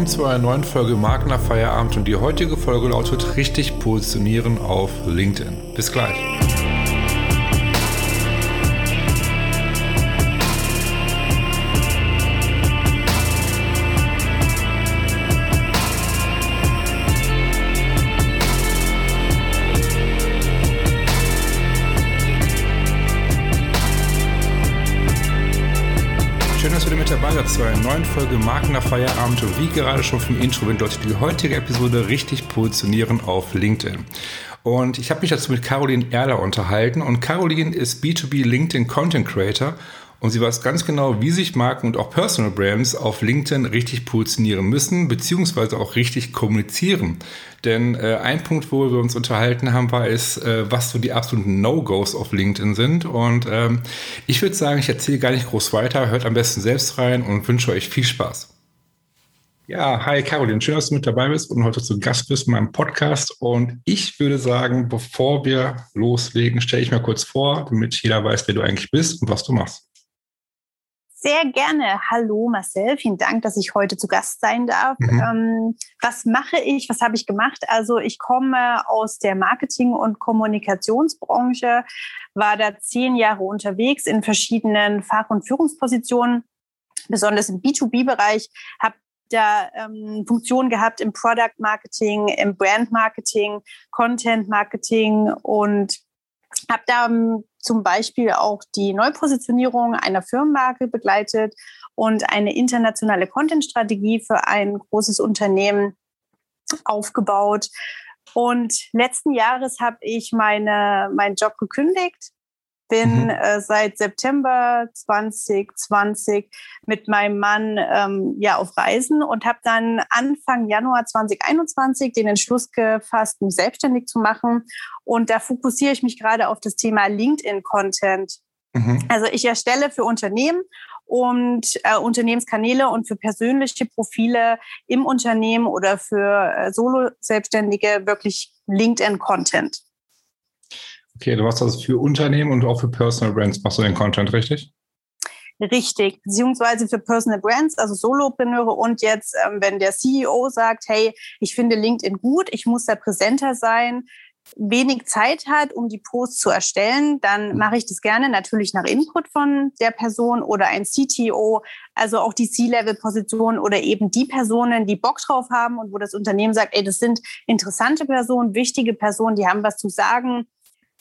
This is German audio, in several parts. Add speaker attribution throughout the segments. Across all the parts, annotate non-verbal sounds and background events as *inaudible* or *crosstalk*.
Speaker 1: willkommen zu einer neuen Folge Magna Feierabend und die heutige Folge lautet richtig positionieren auf LinkedIn. Bis gleich. Dabei zu einer neuen Folge Marken nach Feierabend. Und wie gerade schon vom Intro bedeutet die heutige Episode richtig positionieren auf LinkedIn. Und ich habe mich dazu mit Caroline Erler unterhalten. Und Caroline ist B2B LinkedIn Content Creator und sie weiß ganz genau, wie sich Marken und auch Personal Brands auf LinkedIn richtig positionieren müssen, beziehungsweise auch richtig kommunizieren. Denn äh, ein Punkt, wo wir uns unterhalten haben, war ist, äh, was so die absoluten No-Gos auf LinkedIn sind. Und ähm, ich würde sagen, ich erzähle gar nicht groß weiter, hört am besten selbst rein und wünsche euch viel Spaß. Ja, hi Caroline, schön, dass du mit dabei bist und heute zu Gast bist in meinem Podcast. Und ich würde sagen, bevor wir loslegen, stelle ich mir kurz vor, damit jeder weiß, wer du eigentlich bist und was du machst.
Speaker 2: Sehr gerne. Hallo Marcel, vielen Dank, dass ich heute zu Gast sein darf. Mhm. Ähm, was mache ich? Was habe ich gemacht? Also ich komme aus der Marketing- und Kommunikationsbranche, war da zehn Jahre unterwegs in verschiedenen Fach- und Führungspositionen, besonders im B2B-Bereich, habe da ähm, Funktionen gehabt im Product Marketing, im Brand Marketing, Content Marketing und habe da ähm, zum Beispiel auch die Neupositionierung einer Firmenmarke begleitet und eine internationale Content-Strategie für ein großes Unternehmen aufgebaut. Und letzten Jahres habe ich meine, meinen Job gekündigt bin mhm. äh, seit September 2020 mit meinem Mann ähm, ja auf Reisen und habe dann Anfang Januar 2021 den Entschluss gefasst, mich selbstständig zu machen. Und da fokussiere ich mich gerade auf das Thema LinkedIn-Content. Mhm. Also ich erstelle für Unternehmen und äh, Unternehmenskanäle und für persönliche Profile im Unternehmen oder für äh, Solo-Selbstständige wirklich LinkedIn-Content.
Speaker 1: Okay, du machst das für Unternehmen und auch für Personal Brands machst du den Content, richtig?
Speaker 2: Richtig, beziehungsweise für Personal Brands, also Solopreneure und jetzt, ähm, wenn der CEO sagt, hey, ich finde LinkedIn gut, ich muss da präsenter sein, wenig Zeit hat, um die Posts zu erstellen, dann mhm. mache ich das gerne natürlich nach Input von der Person oder ein CTO, also auch die C-Level-Position oder eben die Personen, die Bock drauf haben und wo das Unternehmen sagt, ey, das sind interessante Personen, wichtige Personen, die haben was zu sagen,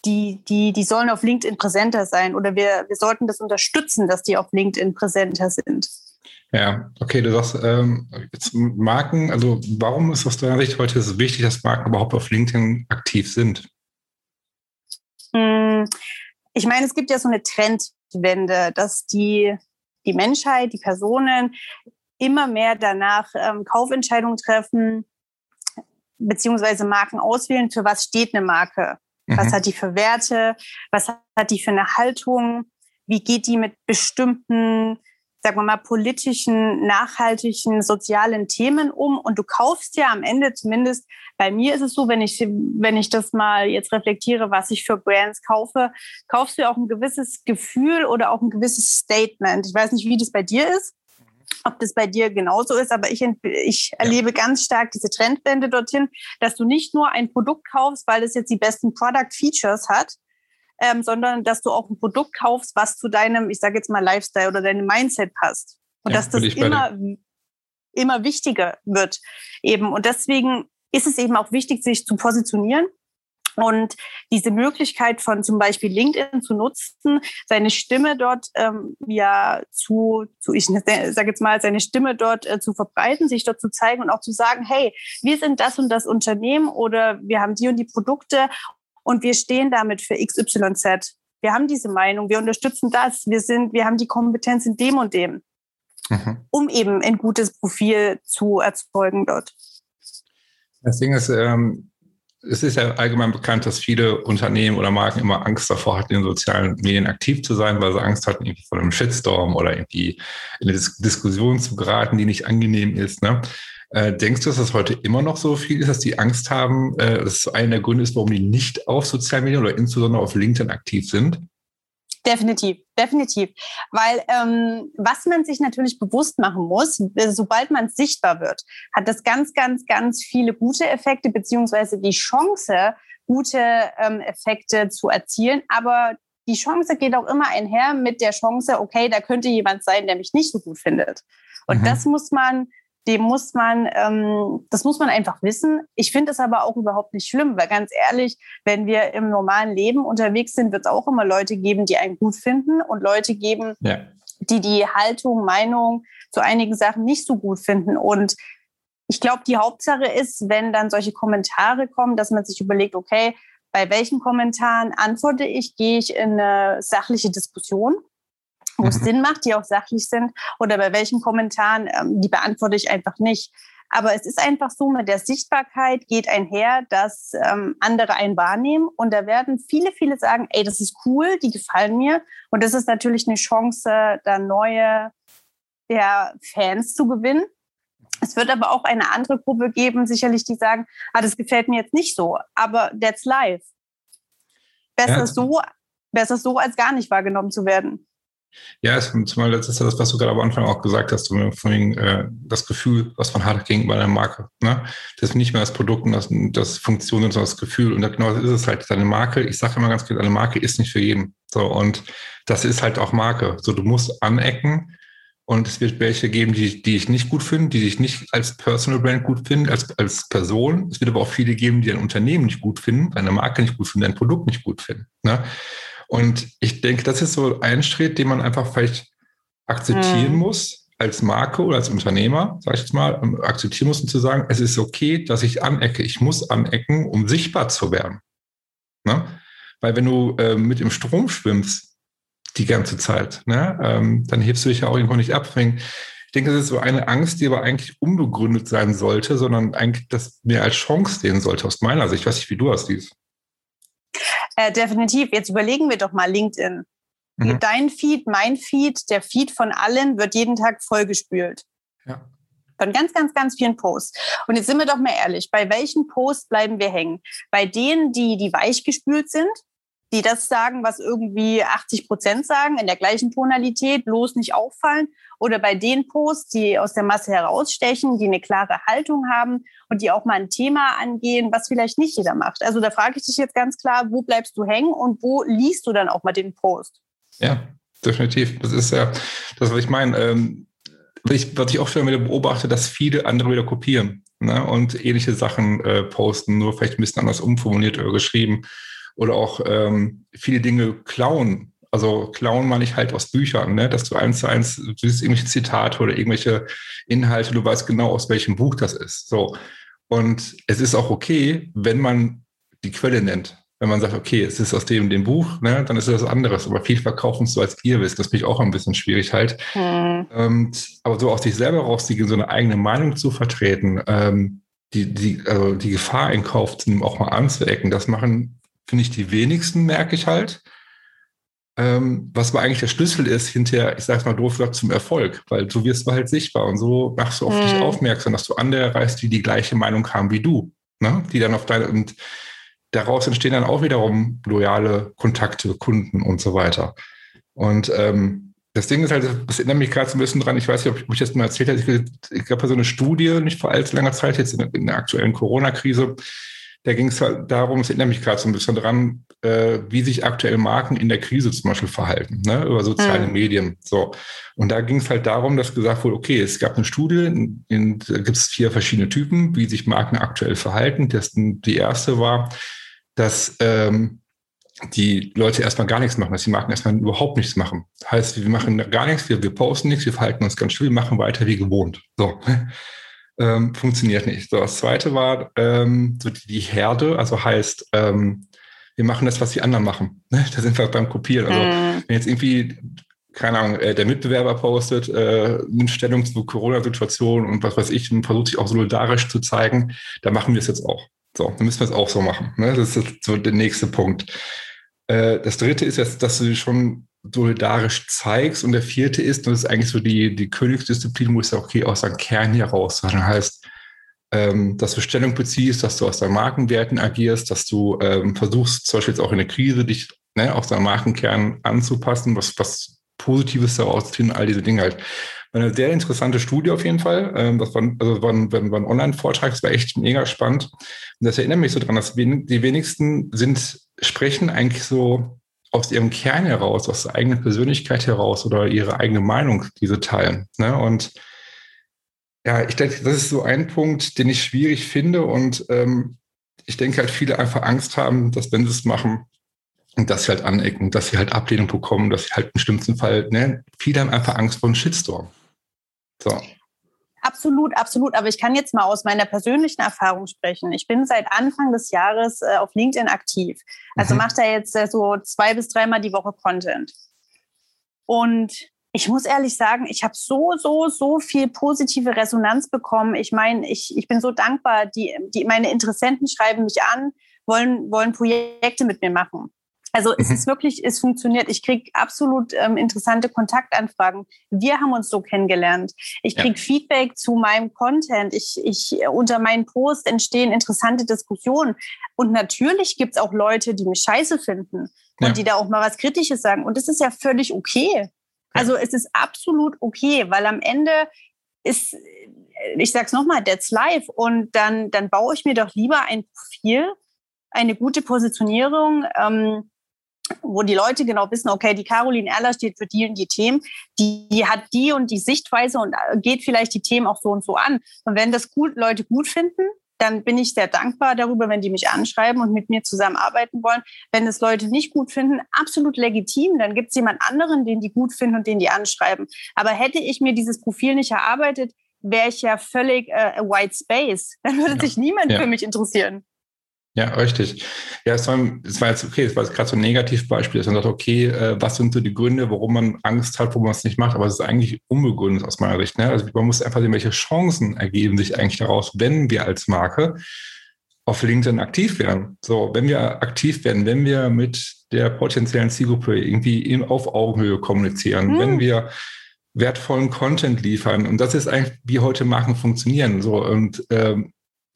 Speaker 2: die, die, die sollen auf LinkedIn präsenter sein oder wir, wir sollten das unterstützen, dass die auf LinkedIn präsenter sind.
Speaker 1: Ja, okay, du sagst ähm, jetzt Marken, also warum ist aus deiner Sicht heute so wichtig, dass Marken überhaupt auf LinkedIn aktiv sind?
Speaker 2: Hm, ich meine, es gibt ja so eine Trendwende, dass die, die Menschheit, die Personen immer mehr danach ähm, Kaufentscheidungen treffen, beziehungsweise Marken auswählen, für was steht eine Marke. Was mhm. hat die für Werte? Was hat die für eine Haltung? Wie geht die mit bestimmten, sagen wir mal, politischen, nachhaltigen, sozialen Themen um? Und du kaufst ja am Ende, zumindest bei mir ist es so, wenn ich, wenn ich das mal jetzt reflektiere, was ich für Brands kaufe, kaufst du ja auch ein gewisses Gefühl oder auch ein gewisses Statement. Ich weiß nicht, wie das bei dir ist ob das bei dir genauso ist, aber ich, ich erlebe ganz stark diese Trendwende dorthin, dass du nicht nur ein Produkt kaufst, weil es jetzt die besten Product Features hat, ähm, sondern dass du auch ein Produkt kaufst, was zu deinem, ich sage jetzt mal, Lifestyle oder deinem Mindset passt. Und ja, dass das immer, immer wichtiger wird eben. Und deswegen ist es eben auch wichtig, sich zu positionieren und diese Möglichkeit von zum Beispiel LinkedIn zu nutzen, seine Stimme dort ähm, ja zu, zu ich sage jetzt mal, seine Stimme dort äh, zu verbreiten, sich dort zu zeigen und auch zu sagen, hey, wir sind das und das Unternehmen oder wir haben die und die Produkte und wir stehen damit für XYZ. Wir haben diese Meinung, wir unterstützen das, wir sind, wir haben die Kompetenz in dem und dem, mhm. um eben ein gutes Profil zu erzeugen dort.
Speaker 1: Das Ding ist, ähm, es ist ja allgemein bekannt, dass viele Unternehmen oder Marken immer Angst davor hatten, in sozialen Medien aktiv zu sein, weil sie Angst hatten, irgendwie vor einem Shitstorm oder irgendwie in eine Dis Diskussion zu geraten, die nicht angenehm ist. Ne? Äh, denkst du, dass das heute immer noch so viel ist, dass die Angst haben, äh, dass es einer der Gründe ist, warum die nicht auf sozialen Medien oder insbesondere auf LinkedIn aktiv sind?
Speaker 2: Definitiv, definitiv. Weil ähm, was man sich natürlich bewusst machen muss, äh, sobald man sichtbar wird, hat das ganz, ganz, ganz viele gute Effekte, beziehungsweise die Chance, gute ähm, Effekte zu erzielen. Aber die Chance geht auch immer einher mit der Chance, okay, da könnte jemand sein, der mich nicht so gut findet. Und mhm. das muss man dem muss man, ähm, das muss man einfach wissen. Ich finde es aber auch überhaupt nicht schlimm, weil ganz ehrlich, wenn wir im normalen Leben unterwegs sind, wird es auch immer Leute geben, die einen gut finden und Leute geben, ja. die die Haltung, Meinung zu einigen Sachen nicht so gut finden. Und ich glaube, die Hauptsache ist, wenn dann solche Kommentare kommen, dass man sich überlegt, okay, bei welchen Kommentaren antworte ich, gehe ich in eine sachliche Diskussion wo es mhm. Sinn macht, die auch sachlich sind, oder bei welchen Kommentaren, ähm, die beantworte ich einfach nicht. Aber es ist einfach so, mit der Sichtbarkeit geht einher, dass ähm, andere einen wahrnehmen. Und da werden viele, viele sagen, ey, das ist cool, die gefallen mir. Und das ist natürlich eine Chance, da neue ja, Fans zu gewinnen. Es wird aber auch eine andere Gruppe geben, sicherlich, die sagen, ah, das gefällt mir jetzt nicht so. Aber that's life. Besser ja. so, besser so, als gar nicht wahrgenommen zu werden.
Speaker 1: Ja, es, zumal das ist ja das, was du gerade am Anfang auch gesagt hast, von äh, das Gefühl, was man hat gegenüber einer Marke. Ne? Das ist nicht mehr das Produkt und das, das Funktion, sondern das Gefühl. Und genau das ist es halt. Deine Marke, ich sage immer ganz klar, eine Marke ist nicht für jeden. So, und das ist halt auch Marke. So, du musst anecken und es wird welche geben, die, die ich nicht gut finde, die dich nicht als Personal Brand gut finden, als, als Person. Es wird aber auch viele geben, die ein Unternehmen nicht gut finden, deine Marke nicht gut finden, dein Produkt nicht gut finden. Ne? Und ich denke, das ist so ein Schritt, den man einfach vielleicht akzeptieren mhm. muss als Marke oder als Unternehmer, sage ich jetzt mal, akzeptieren muss und zu sagen, es ist okay, dass ich anecke. Ich muss anecken, um sichtbar zu werden. Ne? Weil wenn du äh, mit im Strom schwimmst die ganze Zeit, ne, ähm, dann hebst du dich ja auch irgendwo nicht ab. Ich denke, das ist so eine Angst, die aber eigentlich unbegründet sein sollte, sondern eigentlich das mehr als Chance sehen sollte, aus meiner Sicht. Ich weiß nicht, wie du hast dies.
Speaker 2: Äh, definitiv. Jetzt überlegen wir doch mal LinkedIn. Mhm. Dein Feed, mein Feed, der Feed von allen wird jeden Tag vollgespült. Ja. Von ganz, ganz, ganz vielen Posts. Und jetzt sind wir doch mal ehrlich, bei welchen Posts bleiben wir hängen? Bei denen, die, die weich gespült sind, die das sagen, was irgendwie 80 Prozent sagen, in der gleichen Tonalität, bloß nicht auffallen. Oder bei den Posts, die aus der Masse herausstechen, die eine klare Haltung haben und die auch mal ein Thema angehen, was vielleicht nicht jeder macht. Also da frage ich dich jetzt ganz klar, wo bleibst du hängen und wo liest du dann auch mal den Post?
Speaker 1: Ja, definitiv. Das ist ja das, was ich meine. Ähm, was, ich, was ich auch schon wieder beobachte, dass viele andere wieder kopieren ne, und ähnliche Sachen äh, posten, nur vielleicht ein bisschen anders umformuliert oder geschrieben oder auch ähm, viele Dinge klauen. Also klauen meine ich halt aus Büchern, ne? dass du eins zu eins, du siehst irgendwelche Zitate oder irgendwelche Inhalte, du weißt genau, aus welchem Buch das ist. So. Und es ist auch okay, wenn man die Quelle nennt. Wenn man sagt, okay, es ist aus dem, dem Buch, ne, dann ist es was anderes. Aber viel verkaufen so als ihr wisst, das bin ich auch ein bisschen schwierig halt. Mhm. Und, aber so aus sich selber rausziehen, so eine eigene Meinung zu vertreten, ähm, die, die, also die Gefahr in Kauf zu nehmen, auch mal anzuecken, das machen finde ich, die wenigsten, merke ich halt. Ähm, was aber eigentlich der Schlüssel ist, hinterher, ich sage es mal doof gesagt, zum Erfolg, weil so wirst du halt sichtbar und so machst du auf mhm. dich aufmerksam, dass du andere erreichst, die die gleiche Meinung haben wie du, ne? die dann auf deine, und daraus entstehen dann auch wiederum loyale Kontakte, Kunden und so weiter. Und ähm, das Ding ist halt, das erinnert mich gerade so ein bisschen dran, ich weiß nicht, ob ich das mal erzählt habe, ich gab ja so eine Studie, nicht vor allzu langer Zeit, jetzt in, in der aktuellen Corona-Krise, da ging es halt darum, es erinnert mich gerade so ein bisschen dran, äh, wie sich aktuell Marken in der Krise zum Beispiel verhalten, ne, über soziale mhm. Medien. So. Und da ging es halt darum, dass gesagt wurde, okay, es gab eine Studie, in, in, da gibt es vier verschiedene Typen, wie sich Marken aktuell verhalten. Das, die erste war, dass ähm, die Leute erstmal gar nichts machen, dass die Marken erstmal überhaupt nichts machen. Heißt, wir machen gar nichts, wir, wir posten nichts, wir verhalten uns ganz still, wir machen weiter wie gewohnt. So ähm, funktioniert nicht. So, das zweite war ähm, so die, die Herde, also heißt, ähm, wir machen das, was die anderen machen. Ne? *laughs* Da sind wir beim Kopieren. Also mhm. wenn jetzt irgendwie, keine Ahnung, äh, der Mitbewerber postet äh, eine Stellung zur Corona-Situation und was weiß ich und versucht sich auch solidarisch zu zeigen, da machen wir es jetzt auch. So, dann müssen wir es auch so machen. Ne? Das ist so der nächste Punkt. Äh, das dritte ist jetzt, dass du schon solidarisch zeigst. Und der vierte ist, das ist eigentlich so die, die Königsdisziplin, wo es ja okay aus deinem Kern heraus. Das heißt, ähm, dass du Stellung beziehst, dass du aus deinen Markenwerten agierst, dass du ähm, versuchst, zum Beispiel jetzt auch in der Krise, dich ne, auch seinen Markenkern anzupassen, was, was Positives daraus ziehen, all diese Dinge halt. Eine sehr interessante Studie auf jeden Fall. Ähm, das war, also war ein, war ein Online-Vortrag, das war echt mega spannend. Und das erinnert mich so dran, dass die wenigsten sind, sprechen eigentlich so aus ihrem Kern heraus, aus der eigenen Persönlichkeit heraus oder ihre eigene Meinung, diese teilen. Ne? Und ja, ich denke, das ist so ein Punkt, den ich schwierig finde. Und ähm, ich denke halt, viele einfach Angst haben, dass wenn sie es machen, dass sie halt anecken, dass sie halt Ablehnung bekommen, dass sie halt im schlimmsten Fall, ne, viele haben einfach Angst vor einem Shitstorm.
Speaker 2: So. Absolut, absolut. Aber ich kann jetzt mal aus meiner persönlichen Erfahrung sprechen. Ich bin seit Anfang des Jahres äh, auf LinkedIn aktiv. Also mhm. mache da jetzt äh, so zwei bis dreimal die Woche Content. Und ich muss ehrlich sagen, ich habe so, so, so viel positive Resonanz bekommen. Ich meine, ich, ich bin so dankbar. Die, die, meine Interessenten schreiben mich an, wollen, wollen Projekte mit mir machen. Also es mhm. ist wirklich, es funktioniert. Ich kriege absolut ähm, interessante Kontaktanfragen. Wir haben uns so kennengelernt. Ich kriege ja. Feedback zu meinem Content. Ich, ich unter meinen Posts entstehen interessante Diskussionen. Und natürlich gibt es auch Leute, die mich scheiße finden und ja. die da auch mal was Kritisches sagen. Und das ist ja völlig okay. Also es ist absolut okay, weil am Ende ist, ich sag's nochmal, that's live. Und dann, dann baue ich mir doch lieber ein Profil, eine gute Positionierung, ähm, wo die Leute genau wissen, okay, die Caroline Erler steht für die und die Themen, die, die hat die und die Sichtweise und äh, geht vielleicht die Themen auch so und so an. Und wenn das gut, Leute gut finden, dann bin ich sehr dankbar darüber, wenn die mich anschreiben und mit mir zusammenarbeiten wollen. Wenn es Leute nicht gut finden, absolut legitim. Dann gibt es jemand anderen, den die gut finden und den die anschreiben. Aber hätte ich mir dieses Profil nicht erarbeitet, wäre ich ja völlig äh, White Space. Dann würde ja. sich niemand ja. für mich interessieren.
Speaker 1: Ja, richtig. Ja, es war, es war jetzt okay, es war jetzt gerade so ein Negativbeispiel, dass man sagt, okay, äh, was sind so die Gründe, warum man Angst hat, warum man es nicht macht, aber es ist eigentlich unbegründet aus meiner Sicht. Ne? Also man muss einfach sehen, welche Chancen ergeben sich eigentlich daraus, wenn wir als Marke auf LinkedIn aktiv werden. So, wenn wir aktiv werden, wenn wir mit der potenziellen Zielgruppe irgendwie auf Augenhöhe kommunizieren, hm. wenn wir wertvollen Content liefern. Und das ist eigentlich, wie heute Marken funktionieren. So, und ähm,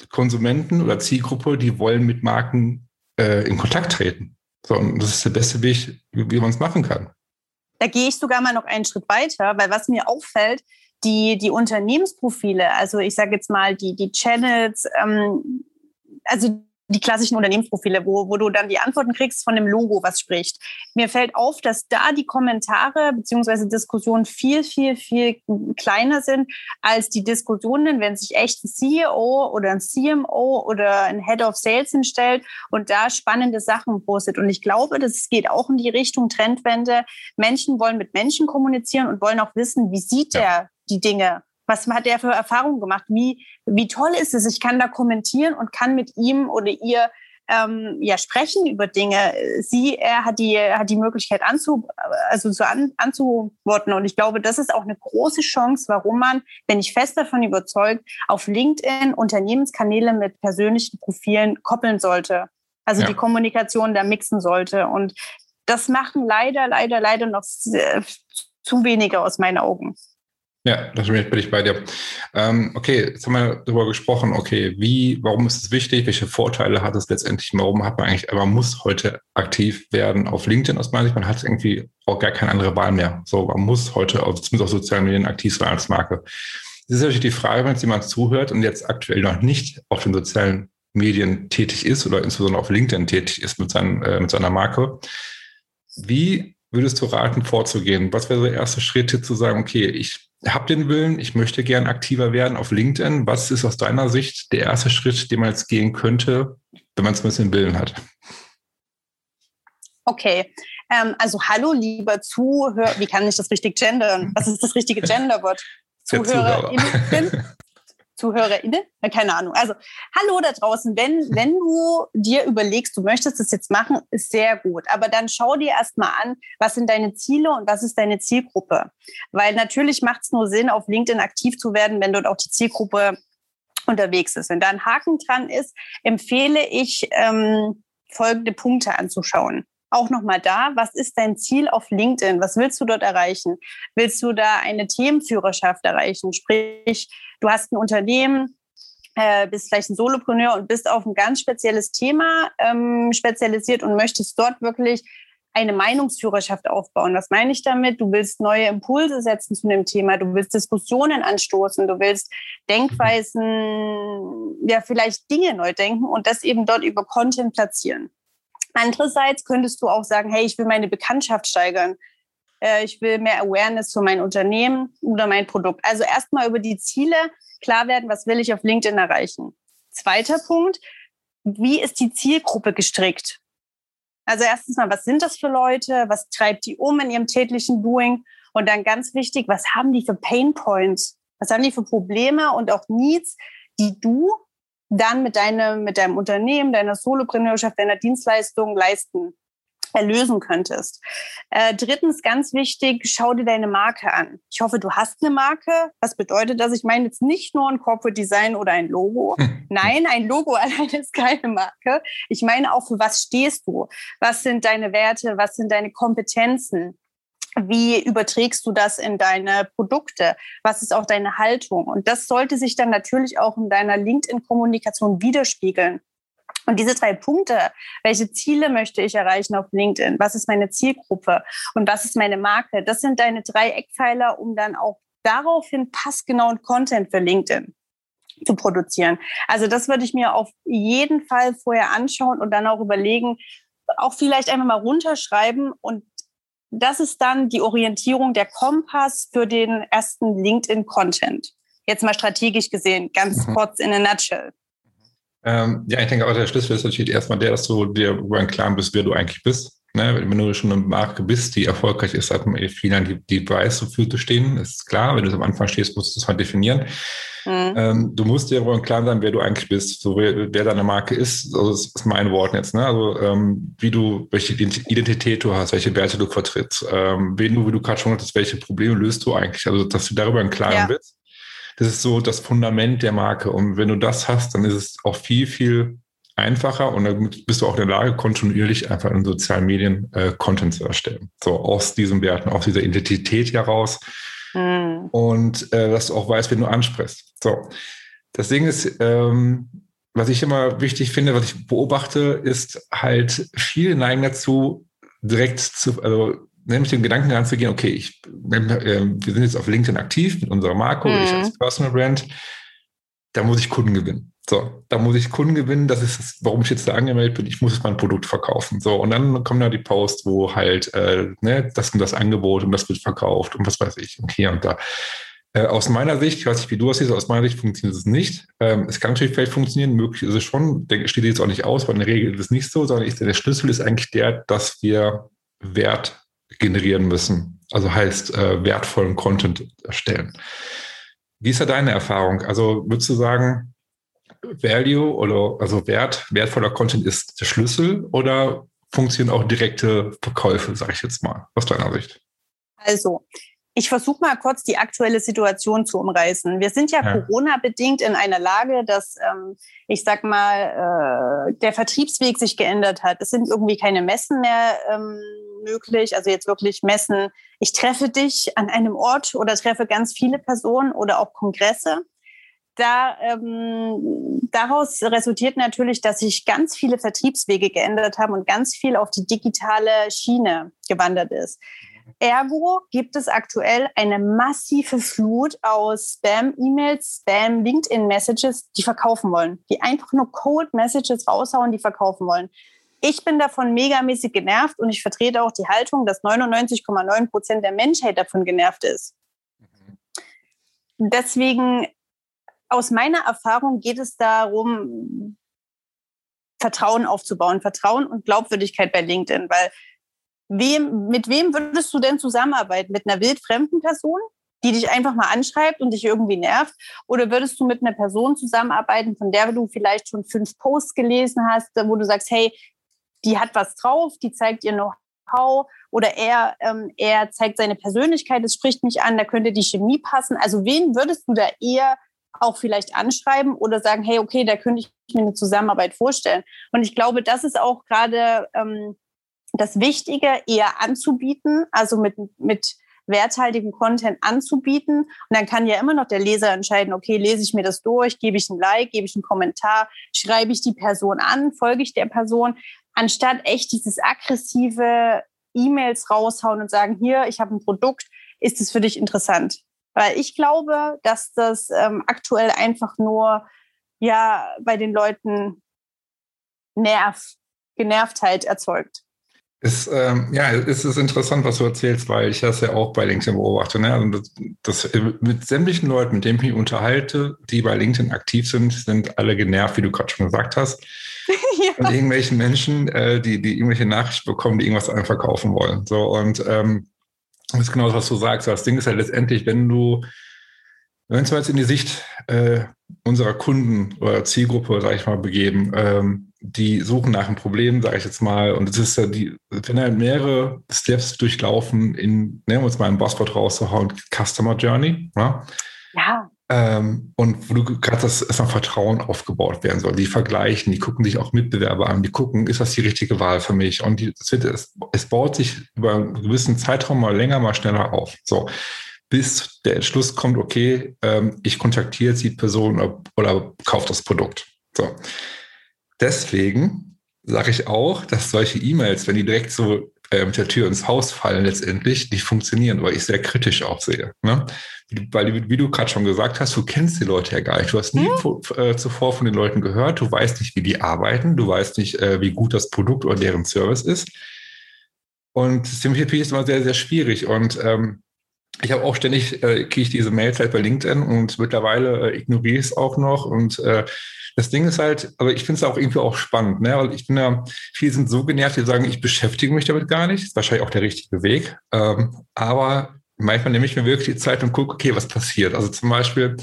Speaker 1: Konsumenten oder Zielgruppe, die wollen mit Marken äh, in Kontakt treten. So, und das ist der beste Weg, wie, man es machen kann.
Speaker 2: Da gehe ich sogar mal noch einen Schritt weiter, weil was mir auffällt, die, die Unternehmensprofile, also ich sage jetzt mal die, die Channels, ähm, also die klassischen Unternehmensprofile, wo, wo du dann die Antworten kriegst von dem Logo, was spricht. Mir fällt auf, dass da die Kommentare beziehungsweise Diskussionen viel, viel, viel kleiner sind als die Diskussionen, wenn sich echt ein CEO oder ein CMO oder ein Head of Sales hinstellt und da spannende Sachen postet. Und ich glaube, das geht auch in die Richtung Trendwende. Menschen wollen mit Menschen kommunizieren und wollen auch wissen, wie sieht ja. er die Dinge was hat er für Erfahrungen gemacht? Wie, wie toll ist es? Ich kann da kommentieren und kann mit ihm oder ihr ähm, ja sprechen über Dinge. Sie, er hat die, hat die Möglichkeit anzu, also zu an, anzuworten. Und ich glaube, das ist auch eine große Chance, warum man, wenn ich fest davon überzeugt, auf LinkedIn Unternehmenskanäle mit persönlichen Profilen koppeln sollte. Also ja. die Kommunikation da mixen sollte. Und das machen leider, leider, leider noch zu wenige aus meinen Augen.
Speaker 1: Ja, da bin ich bei dir. Ähm, okay, jetzt haben wir darüber gesprochen, okay, wie, warum ist es wichtig, welche Vorteile hat es letztendlich, warum hat man eigentlich, man muss heute aktiv werden auf LinkedIn aus meiner Sicht, man hat irgendwie auch gar keine andere Wahl mehr. So, man muss heute auf, zumindest auf sozialen Medien aktiv sein als Marke. Das ist natürlich die Frage, wenn jetzt jemand zuhört und jetzt aktuell noch nicht auf den sozialen Medien tätig ist oder insbesondere auf LinkedIn tätig ist mit, seinen, äh, mit seiner Marke. Wie würdest du raten, vorzugehen? Was wäre so der erste Schritt, zu sagen, okay, ich habe den Willen, ich möchte gern aktiver werden auf LinkedIn. Was ist aus deiner Sicht der erste Schritt, den man jetzt gehen könnte, wenn man es ein bisschen Willen hat?
Speaker 2: Okay, ähm, also hallo lieber Zuhörer, wie kann ich das richtig gendern? Was ist das richtige Genderwort? ZuhörerInnen. *laughs* ZuhörerInnen? Keine Ahnung. Also, hallo da draußen. Wenn, wenn du dir überlegst, du möchtest das jetzt machen, ist sehr gut. Aber dann schau dir erstmal an, was sind deine Ziele und was ist deine Zielgruppe. Weil natürlich macht es nur Sinn, auf LinkedIn aktiv zu werden, wenn dort auch die Zielgruppe unterwegs ist. Wenn da ein Haken dran ist, empfehle ich, ähm, folgende Punkte anzuschauen auch nochmal da, was ist dein Ziel auf LinkedIn? Was willst du dort erreichen? Willst du da eine Themenführerschaft erreichen? Sprich, du hast ein Unternehmen, äh, bist vielleicht ein Solopreneur und bist auf ein ganz spezielles Thema ähm, spezialisiert und möchtest dort wirklich eine Meinungsführerschaft aufbauen. Was meine ich damit? Du willst neue Impulse setzen zu dem Thema, du willst Diskussionen anstoßen, du willst Denkweisen, ja, vielleicht Dinge neu denken und das eben dort über Content platzieren. Andererseits könntest du auch sagen, hey, ich will meine Bekanntschaft steigern. Äh, ich will mehr Awareness für mein Unternehmen oder mein Produkt. Also erstmal über die Ziele klar werden, was will ich auf LinkedIn erreichen. Zweiter Punkt, wie ist die Zielgruppe gestrickt? Also erstens mal, was sind das für Leute? Was treibt die um in ihrem täglichen Doing? Und dann ganz wichtig, was haben die für Pain Points? Was haben die für Probleme und auch Needs, die du dann mit deinem, mit deinem Unternehmen, deiner Solopreneurschaft, deiner Dienstleistung leisten erlösen könntest. Äh, drittens, ganz wichtig, schau dir deine Marke an. Ich hoffe, du hast eine Marke. Was bedeutet das? Ich meine jetzt nicht nur ein Corporate Design oder ein Logo. *laughs* Nein, ein Logo *laughs* allein ist keine Marke. Ich meine auch, für was stehst du? Was sind deine Werte? Was sind deine Kompetenzen? Wie überträgst du das in deine Produkte? Was ist auch deine Haltung? Und das sollte sich dann natürlich auch in deiner LinkedIn-Kommunikation widerspiegeln. Und diese drei Punkte, welche Ziele möchte ich erreichen auf LinkedIn? Was ist meine Zielgruppe? Und was ist meine Marke? Das sind deine drei Eckpfeiler, um dann auch daraufhin passgenauen Content für LinkedIn zu produzieren. Also das würde ich mir auf jeden Fall vorher anschauen und dann auch überlegen, auch vielleicht einfach mal runterschreiben und das ist dann die Orientierung, der Kompass für den ersten LinkedIn-Content. Jetzt mal strategisch gesehen, ganz mhm. kurz in a nutshell.
Speaker 1: Ähm, ja, ich denke auch, der Schlüssel ist natürlich erstmal der, dass du dir über einen Klaren bist, wer du eigentlich bist. Ne? Wenn du schon eine Marke bist, die erfolgreich ist, hat man vielen, die, die weiß, wofür zu stehen, ist klar. Wenn du am Anfang stehst, musst du es halt definieren. Mhm. Ähm, du musst dir darüber im Klaren sein, wer du eigentlich bist, so wer, wer deine Marke ist. Also das ist mein Wort jetzt. Ne? Also ähm, wie du, welche Identität du hast, welche Werte du vertrittst, ähm, wen du, wie du gerade schon hattest, welche Probleme löst du eigentlich. Also dass du darüber im Klaren ja. bist das ist so das Fundament der Marke. Und wenn du das hast, dann ist es auch viel, viel einfacher und dann bist du auch in der Lage, kontinuierlich einfach in sozialen Medien äh, Content zu erstellen. So aus diesen Werten, aus dieser Identität heraus. Mhm. Und äh, dass du auch weißt, wen du ansprichst. So. Das Ding ist, ähm, was ich immer wichtig finde, was ich beobachte, ist halt viele neigen dazu, direkt zu, also nämlich den Gedanken ranzugehen, okay, ich, äh, wir sind jetzt auf LinkedIn aktiv mit unserer Marke mhm. oder ich als Personal Brand, da muss ich Kunden gewinnen. So, da muss ich Kunden gewinnen, das ist das, warum ich jetzt da angemeldet bin, ich muss jetzt mein Produkt verkaufen. So, und dann kommen da die Posts, wo halt, äh, ne, das und das Angebot und das wird verkauft und was weiß ich und hier und da. Äh, aus meiner Sicht, ich weiß nicht, wie du das siehst, aus meiner Sicht funktioniert es nicht. Ähm, es kann natürlich vielleicht funktionieren, möglich ist es schon, denke, steht jetzt auch nicht aus, weil in der Regel ist es nicht so, sondern ich, der Schlüssel ist eigentlich der, dass wir Wert generieren müssen. Also heißt äh, wertvollen Content erstellen. Wie ist da deine Erfahrung? Also würdest du sagen, Value oder also Wert, wertvoller Content ist der Schlüssel oder funktionieren auch direkte Verkäufe, sage ich jetzt mal, aus deiner Sicht?
Speaker 2: Also, ich versuche mal kurz die aktuelle Situation zu umreißen. Wir sind ja, ja. Corona-bedingt in einer Lage, dass, ähm, ich sag mal, äh, der Vertriebsweg sich geändert hat. Es sind irgendwie keine Messen mehr ähm, möglich. Also jetzt wirklich Messen. Ich treffe dich an einem Ort oder treffe ganz viele Personen oder auch Kongresse. Da, ähm, daraus resultiert natürlich, dass sich ganz viele Vertriebswege geändert haben und ganz viel auf die digitale Schiene gewandert ist. Ergo gibt es aktuell eine massive Flut aus Spam-E-Mails, Spam-LinkedIn-Messages, die verkaufen wollen, die einfach nur Cold-Messages raushauen, die verkaufen wollen. Ich bin davon megamäßig genervt und ich vertrete auch die Haltung, dass 99,9 Prozent der Menschheit davon genervt ist. Deswegen, aus meiner Erfahrung geht es darum, Vertrauen aufzubauen, Vertrauen und Glaubwürdigkeit bei LinkedIn, weil wem, mit wem würdest du denn zusammenarbeiten? Mit einer wildfremden Person, die dich einfach mal anschreibt und dich irgendwie nervt? Oder würdest du mit einer Person zusammenarbeiten, von der du vielleicht schon fünf Posts gelesen hast, wo du sagst, hey, die hat was drauf, die zeigt ihr Know-how oder er, ähm, er zeigt seine Persönlichkeit, es spricht mich an, da könnte die Chemie passen. Also wen würdest du da eher auch vielleicht anschreiben oder sagen, hey, okay, da könnte ich mir eine Zusammenarbeit vorstellen. Und ich glaube, das ist auch gerade ähm, das Wichtige eher anzubieten, also mit, mit werthaltigen Content anzubieten. Und dann kann ja immer noch der Leser entscheiden, okay, lese ich mir das durch, gebe ich ein Like, gebe ich einen Kommentar, schreibe ich die Person an, folge ich der Person, anstatt echt dieses aggressive E-Mails raushauen und sagen, hier, ich habe ein Produkt, ist es für dich interessant? Weil ich glaube, dass das ähm, aktuell einfach nur ja bei den Leuten Nerv, Genervtheit erzeugt.
Speaker 1: Es, ähm, ja, es ist interessant, was du erzählst, weil ich das ja auch bei LinkedIn beobachte. Ne? Also das, das, mit sämtlichen Leuten, mit denen ich mich unterhalte, die bei LinkedIn aktiv sind, sind alle genervt, wie du gerade schon gesagt hast. *laughs* ja. Und irgendwelchen Menschen, äh, die, die irgendwelche Nachrichten bekommen, die irgendwas einem verkaufen wollen. So, und ähm, das ist genau das, was du sagst. Das Ding ist halt letztendlich, wenn du, wenn wir jetzt in die Sicht äh, unserer Kunden oder Zielgruppe, sage ich mal, begeben, ähm, die suchen nach einem Problem, sage ich jetzt mal, und es ist ja die, wenn er mehrere Steps durchlaufen, in, nehmen wir uns mal ein Buzzword rauszuhauen, Customer Journey, ja. ja. Ähm, und wo du gerade das erstmal Vertrauen aufgebaut werden soll. Die vergleichen, die gucken sich auch Mitbewerber an, die gucken, ist das die richtige Wahl für mich? Und die, es, wird, es, es baut sich über einen gewissen Zeitraum mal länger, mal schneller auf. So bis der Entschluss kommt, okay, ähm, ich kontaktiere jetzt die Person oder, oder kaufe das Produkt. So deswegen sage ich auch, dass solche E-Mails, wenn die direkt so äh, mit der Tür ins Haus fallen, letztendlich nicht funktionieren, weil ich sehr kritisch auch sehe. Ne? Weil, wie du gerade schon gesagt hast, du kennst die Leute ja gar nicht. Du hast nie hm? äh, zuvor von den Leuten gehört. Du weißt nicht, wie die arbeiten. Du weißt nicht, äh, wie gut das Produkt oder deren Service ist. Und CMPP ist immer sehr, sehr schwierig. Und ähm, ich habe auch ständig, äh, kriege ich diese Mails halt bei LinkedIn und mittlerweile äh, ignoriere ich es auch noch und äh, das Ding ist halt, aber ich finde es auch irgendwie auch spannend, ne? weil ich bin ja, viele sind so genervt, die sagen, ich beschäftige mich damit gar nicht. Das ist wahrscheinlich auch der richtige Weg. Ähm, aber manchmal nehme ich mir wirklich die Zeit und gucke, okay, was passiert. Also zum Beispiel,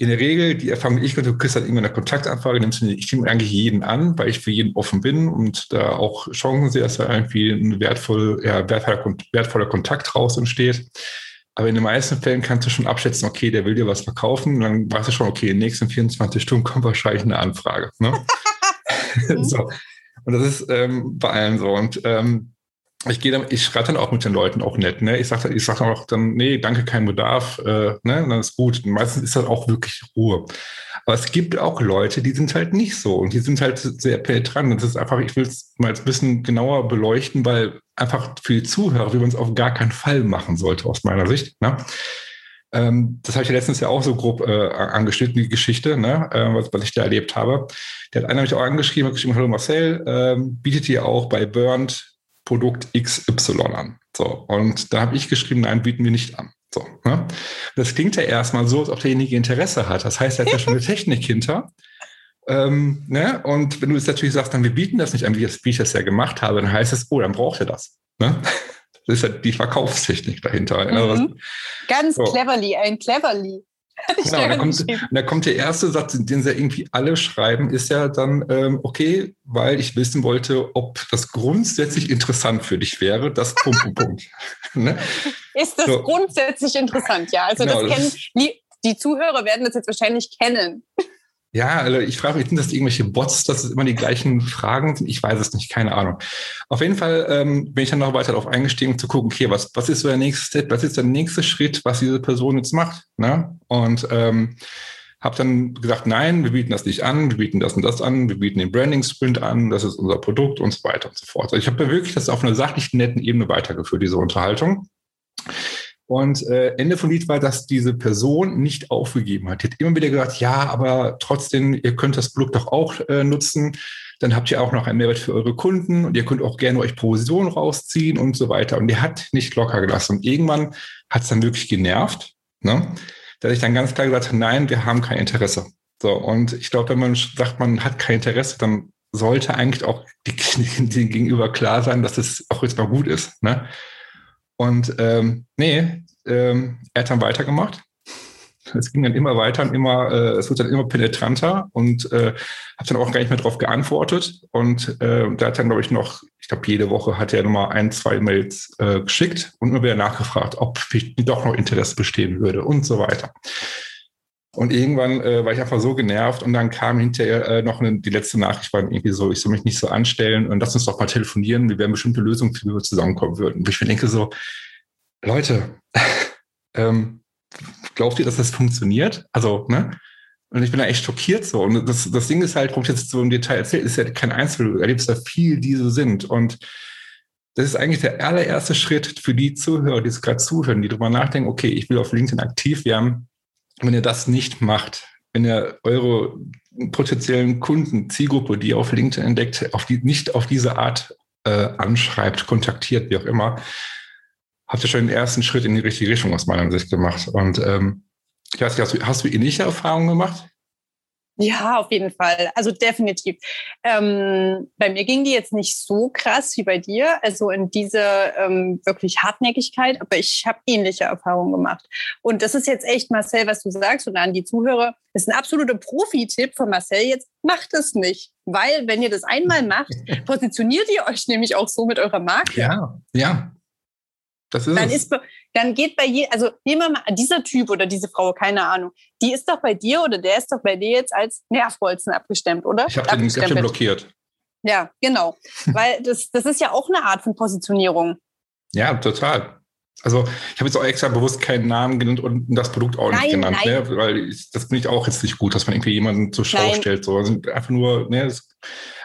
Speaker 1: in der Regel, die Erfahrung, die ich und du kriegst halt irgendwann eine Kontaktanfrage, nimmst du, ich nehme eigentlich jeden an, weil ich für jeden offen bin und da auch Chancen sehe, dass da irgendwie ein wertvoll, ja, wertvoller, wertvoller Kontakt raus entsteht. Aber in den meisten Fällen kannst du schon abschätzen, okay, der will dir was verkaufen. Dann weißt du schon, okay, in den nächsten 24 Stunden kommt wahrscheinlich eine Anfrage. Ne? *laughs* Mhm. so. Und das ist ähm, bei allen so. Und ähm, ich gehe dann, ich schreibe dann auch mit den Leuten auch nett. Ne? Ich sage ich sag auch dann, nee, danke, kein Bedarf. Äh, ne? Und dann ist gut. Und meistens ist das auch wirklich Ruhe. Aber es gibt auch Leute, die sind halt nicht so und die sind halt sehr penetrant. Das ist einfach, ich will es mal ein bisschen genauer beleuchten, weil einfach für die Zuhörer, wie man es auf gar keinen Fall machen sollte, aus meiner Sicht. Ne? Ähm, das habe ich ja letztens ja auch so grob äh, angeschnitten, die Geschichte, ne? äh, was, was ich da erlebt habe. Der hat einer mich auch angeschrieben, hat geschrieben, hallo Marcel, ähm, bietet ihr auch bei Burnt Produkt XY an? So, und da habe ich geschrieben, nein, bieten wir nicht an. So, ne? Das klingt ja erstmal so, als ob derjenige Interesse hat. Das heißt, er hat ja schon eine *laughs* Technik hinter. Ähm, ne? Und wenn du jetzt natürlich sagst, dann wir bieten das nicht an, wie ich das ja gemacht habe, dann heißt es, oh, dann braucht er das. Ne? *laughs* Das ist ja die Verkaufstechnik dahinter. Also
Speaker 2: mhm. Ganz so. cleverly, ein cleverly. *laughs*
Speaker 1: Genau, da kommt, da kommt der erste Satz, den sie irgendwie alle schreiben, ist ja dann, ähm, okay, weil ich wissen wollte, ob das grundsätzlich interessant für dich wäre, das Punkt, Punkt, Punkt. *laughs*
Speaker 2: ne? Ist das so. grundsätzlich interessant, ja. Also genau, das kennen, die, die Zuhörer werden das jetzt wahrscheinlich kennen.
Speaker 1: Ja, also ich frage mich, sind das irgendwelche Bots, dass es immer die gleichen Fragen sind? Ich weiß es nicht, keine Ahnung. Auf jeden Fall ähm, bin ich dann noch weiter darauf eingestiegen, zu gucken, okay, was, was ist so der nächste Step, was ist der nächste Schritt, was diese Person jetzt macht? Ne? Und ähm, habe dann gesagt, nein, wir bieten das nicht an, wir bieten das und das an, wir bieten den Branding Sprint an, das ist unser Produkt und so weiter und so fort. Also ich habe wirklich das auf einer sachlich netten Ebene weitergeführt, diese Unterhaltung. Und äh, Ende vom Lied war, dass diese Person nicht aufgegeben hat. Die hat immer wieder gesagt, ja, aber trotzdem, ihr könnt das Produkt doch auch äh, nutzen. Dann habt ihr auch noch einen Mehrwert für eure Kunden und ihr könnt auch gerne euch Provision rausziehen und so weiter. Und die hat nicht locker gelassen. Und irgendwann hat es dann wirklich genervt, ne? dass ich dann ganz klar gesagt habe, nein, wir haben kein Interesse. So, und ich glaube, wenn man sagt, man hat kein Interesse, dann sollte eigentlich auch die *laughs* gegenüber klar sein, dass das auch jetzt mal gut ist. Ne? Und ähm, nee, ähm, er hat dann weitergemacht. Es ging dann immer weiter und immer, äh, es wurde dann immer penetranter und äh, habe dann auch gar nicht mehr darauf geantwortet. Und äh, da hat dann, glaube ich, noch, ich glaube, jede Woche hat er nochmal ein, zwei Mails äh, geschickt und immer wieder nachgefragt, ob doch noch Interesse bestehen würde und so weiter. Und irgendwann äh, war ich einfach so genervt und dann kam hinterher äh, noch eine, die letzte Nachricht, war irgendwie so, ich soll mich nicht so anstellen und lass uns doch mal telefonieren, wir werden bestimmte Lösungen, wie wir zusammenkommen würden. Und ich mir denke so, Leute, *laughs* ähm, glaubt ihr, dass das funktioniert? Also, ne? Und ich bin da echt schockiert so. Und das, das Ding ist halt, wo ich jetzt so im Detail erzählt, ist ja kein Einzel, du erlebst da viel, die so sind. Und das ist eigentlich der allererste Schritt für die Zuhörer, die es gerade zuhören, die darüber nachdenken, okay, ich will auf LinkedIn aktiv werden. Wenn ihr das nicht macht, wenn ihr eure potenziellen Kunden, Zielgruppe, die ihr auf LinkedIn entdeckt, auf die, nicht auf diese Art äh, anschreibt, kontaktiert, wie auch immer, habt ihr schon den ersten Schritt in die richtige Richtung aus meiner Sicht gemacht. Und ähm, ich weiß nicht, hast du, hast du ähnliche Erfahrungen gemacht?
Speaker 2: Ja, auf jeden Fall. Also definitiv. Ähm, bei mir ging die jetzt nicht so krass wie bei dir, also in dieser ähm, wirklich Hartnäckigkeit, aber ich habe ähnliche Erfahrungen gemacht. Und das ist jetzt echt, Marcel, was du sagst und an die Zuhörer, das ist ein absoluter Profi-Tipp von Marcel jetzt, macht es nicht. Weil wenn ihr das einmal macht, *laughs* positioniert ihr euch nämlich auch so mit eurer Marke.
Speaker 1: Ja, ja.
Speaker 2: Das ist dann, ist, dann geht bei je, also nehmen wir mal dieser Typ oder diese Frau, keine Ahnung, die ist doch bei dir oder der ist doch bei dir jetzt als Nervbolzen abgestemmt, oder?
Speaker 1: Ich habe den, hab den blockiert.
Speaker 2: Ja, genau. *laughs* Weil das, das ist ja auch eine Art von Positionierung.
Speaker 1: Ja, total. Also ich habe jetzt auch extra bewusst keinen Namen genannt und das Produkt auch nein, nicht genannt, nein. Ne? weil ich, das finde ich auch jetzt nicht gut, dass man irgendwie jemanden zur Schau nein. stellt. So. Also einfach nur, ne, das,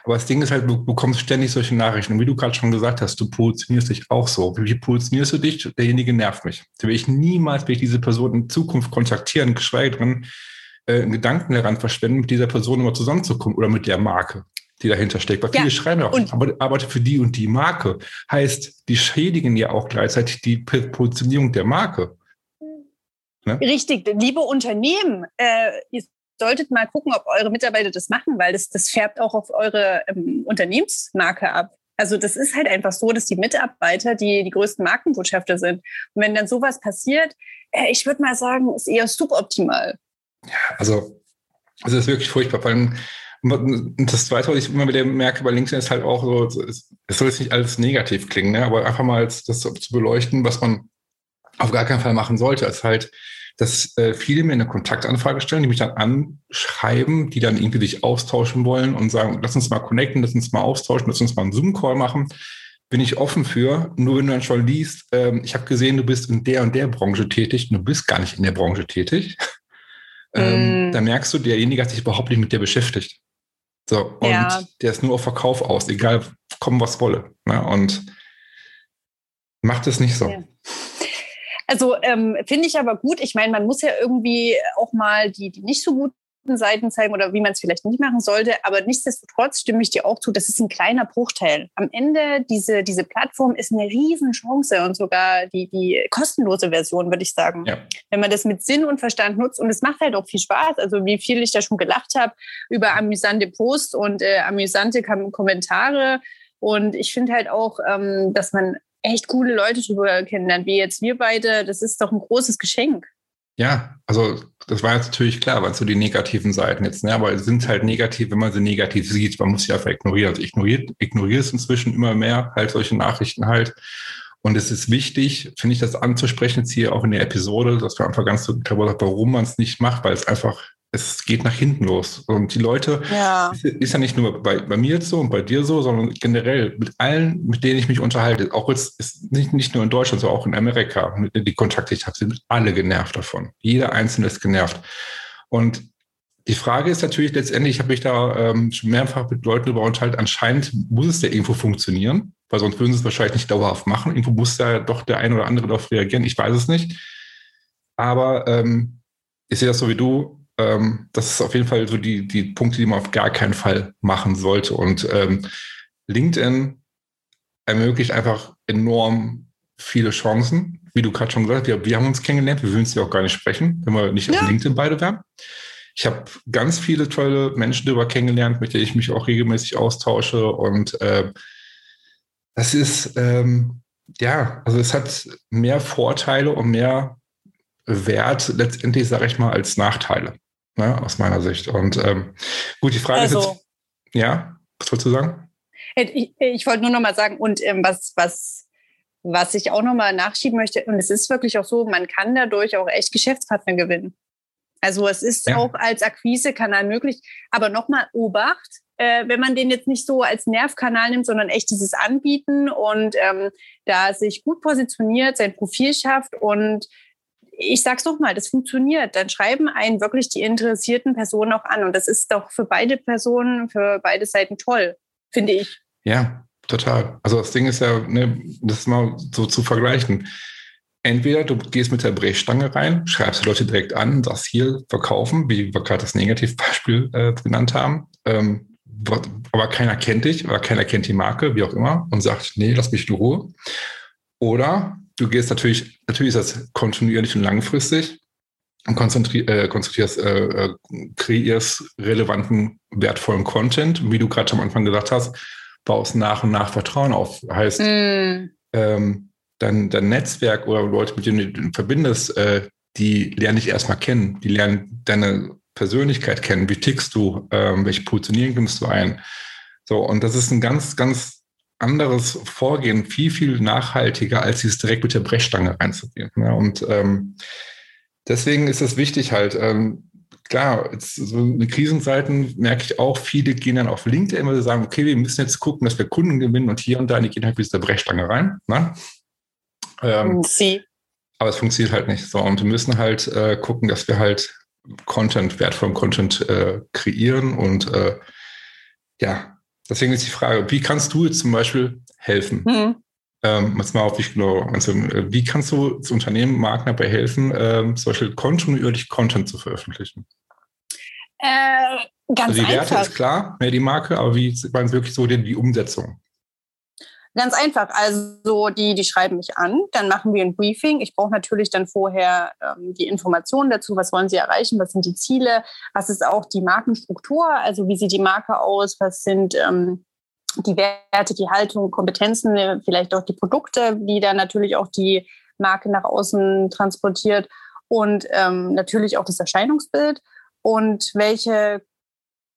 Speaker 1: aber das Ding ist halt, du bekommst ständig solche Nachrichten. Und wie du gerade schon gesagt hast, du positionierst dich auch so. Wie positionierst du dich? Derjenige nervt mich. Da will ich niemals, will ich diese Person in Zukunft kontaktieren, geschweige denn äh, Gedanken daran verschwenden, mit dieser Person immer zusammenzukommen oder mit der Marke die dahinter steckt. Weil viele ja. schreiben ja auch, ich arbeite für die und die Marke. Heißt, die schädigen ja auch gleichzeitig die Positionierung der Marke.
Speaker 2: Ne? Richtig, liebe Unternehmen, äh, solltet mal gucken, ob eure Mitarbeiter das machen, weil das, das färbt auch auf eure ähm, Unternehmensmarke ab. Also das ist halt einfach so, dass die Mitarbeiter die, die größten Markenbotschafter sind. Und wenn dann sowas passiert, äh, ich würde mal sagen, ist eher suboptimal.
Speaker 1: Ja, also es ist wirklich furchtbar. Vor allem, das Zweite, was ich immer wieder merke bei LinkedIn, ist halt auch so, es soll jetzt nicht alles negativ klingen, ne? aber einfach mal das zu beleuchten, was man auf gar keinen Fall machen sollte, ist halt, dass äh, viele mir eine Kontaktanfrage stellen, die mich dann anschreiben, die dann irgendwie sich austauschen wollen und sagen, lass uns mal connecten, lass uns mal austauschen, lass uns mal einen Zoom-Call machen. Bin ich offen für, nur wenn du dann schon liest, ähm, ich habe gesehen, du bist in der und der Branche tätig, du bist gar nicht in der Branche tätig. *laughs* ähm, mm. Da merkst du, derjenige hat sich überhaupt nicht mit dir beschäftigt. So, und ja. der ist nur auf Verkauf aus, egal kommen was wolle. Ne? Und macht es nicht so. Ja.
Speaker 2: Also ähm, finde ich aber gut. Ich meine, man muss ja irgendwie auch mal die, die nicht so guten Seiten zeigen oder wie man es vielleicht nicht machen sollte. Aber nichtsdestotrotz stimme ich dir auch zu, das ist ein kleiner Bruchteil. Am Ende, diese, diese Plattform ist eine Riesenchance und sogar die, die kostenlose Version, würde ich sagen. Ja. Wenn man das mit Sinn und Verstand nutzt und es macht halt auch viel Spaß. Also wie viel ich da schon gelacht habe über amüsante Posts und äh, amüsante Kommentare. Und ich finde halt auch, ähm, dass man echt coole Leute drüber kennenlernt, wie jetzt wir beide. Das ist doch ein großes Geschenk.
Speaker 1: Ja, also das war jetzt natürlich klar, was so die negativen Seiten jetzt, ne? aber sind halt negativ, wenn man sie negativ sieht. Man muss sie einfach ignorieren. Also ich ignoriere, ignoriere es inzwischen immer mehr, halt solche Nachrichten halt. Und es ist wichtig, finde ich, das anzusprechen, jetzt hier auch in der Episode, dass wir einfach ganz so darüber, warum man es nicht macht, weil es einfach es geht nach hinten los. Und die Leute, ja. Ist, ist, ja nicht nur bei, bei mir jetzt so und bei dir so, sondern generell mit allen, mit denen ich mich unterhalte, auch jetzt ist nicht, nicht nur in Deutschland, sondern auch in Amerika, mit denen die Kontakte ich habe, sind alle genervt davon. Jeder Einzelne ist genervt. Und die Frage ist natürlich letztendlich, ich habe mich da ähm, schon mehrfach mit Leuten über unterhalten, anscheinend muss es ja irgendwo funktionieren, weil sonst würden sie es wahrscheinlich nicht dauerhaft machen. Irgendwo muss ja doch der eine oder andere darauf reagieren, ich weiß es nicht. Aber ähm, ich sehe das so wie du, ähm, das ist auf jeden Fall so die, die Punkte, die man auf gar keinen Fall machen sollte. Und ähm, LinkedIn ermöglicht einfach enorm viele Chancen. Wie du gerade schon gesagt hast, wir, wir haben uns kennengelernt, wir würden es ja auch gar nicht sprechen, wenn wir nicht ja. auf LinkedIn beide wären. Ich habe ganz viele tolle Menschen darüber kennengelernt, mit denen ich mich auch regelmäßig austausche. Und äh, das ist, ähm, ja, also es hat mehr Vorteile und mehr Wert letztendlich, sage ich mal, als Nachteile ne, aus meiner Sicht. Und ähm, gut, die Frage also, ist jetzt, ja, was wolltest du sagen?
Speaker 2: Ich, ich wollte nur noch mal sagen, und ähm, was, was, was ich auch noch mal nachschieben möchte, und es ist wirklich auch so, man kann dadurch auch echt Geschäftspartner gewinnen. Also es ist ja. auch als Akquisekanal möglich. Aber nochmal Obacht, äh, wenn man den jetzt nicht so als Nervkanal nimmt, sondern echt dieses Anbieten und ähm, da sich gut positioniert, sein Profil schafft und ich sag's noch mal, das funktioniert. Dann schreiben einen wirklich die interessierten Personen auch an. Und das ist doch für beide Personen, für beide Seiten toll, finde ich.
Speaker 1: Ja, Total. Also das Ding ist ja, ne, das ist mal so zu vergleichen. Entweder du gehst mit der Brechstange rein, schreibst die Leute direkt an, sagst hier verkaufen, wie wir gerade das Negativbeispiel äh, genannt haben. Ähm, aber keiner kennt dich oder keiner kennt die Marke, wie auch immer, und sagt, nee, lass mich in Ruhe. Oder du gehst natürlich, natürlich ist das kontinuierlich und langfristig und äh, konzentrierst, äh, äh, kreierst relevanten, wertvollen Content, wie du gerade am Anfang gesagt hast, baust nach und nach Vertrauen auf. Heißt, mm. ähm, dein, dein Netzwerk oder Leute, mit denen du verbindest, äh, die lernen dich erstmal kennen. Die lernen deine Persönlichkeit kennen. Wie tickst du? Ähm, welche Positionierung nimmst du ein? So, und das ist ein ganz, ganz anderes Vorgehen, viel, viel nachhaltiger, als dieses direkt mit der Brechstange reinzugehen. Ja, und ähm, deswegen ist es wichtig halt, ähm, klar, jetzt, so in Krisenzeiten merke ich auch, viele gehen dann auf LinkedIn, sie sagen, okay, wir müssen jetzt gucken, dass wir Kunden gewinnen und hier und da, die gehen halt mit der Brechstange rein. Ne? Ähm, Sie. Aber es funktioniert halt nicht so. Und wir müssen halt äh, gucken, dass wir halt Content, wertvollen Content äh, kreieren. Und äh, ja, deswegen ist die Frage, wie kannst du jetzt zum Beispiel helfen? Mhm. Ähm, jetzt mal auf dich genau, also, wie kannst du das Unternehmen Marken dabei helfen, ähm, zum Beispiel kontinuierlich Content zu veröffentlichen?
Speaker 2: Äh, ganz also
Speaker 1: die Werte ist klar, mehr die Marke, aber wie waren es wirklich so die, die Umsetzung?
Speaker 2: Ganz einfach. Also die, die schreiben mich an, dann machen wir ein Briefing. Ich brauche natürlich dann vorher ähm, die Informationen dazu, was wollen sie erreichen, was sind die Ziele, was ist auch die Markenstruktur, also wie sieht die Marke aus, was sind ähm, die Werte, die Haltung, Kompetenzen, äh, vielleicht auch die Produkte, die dann natürlich auch die Marke nach außen transportiert und ähm, natürlich auch das Erscheinungsbild. Und welche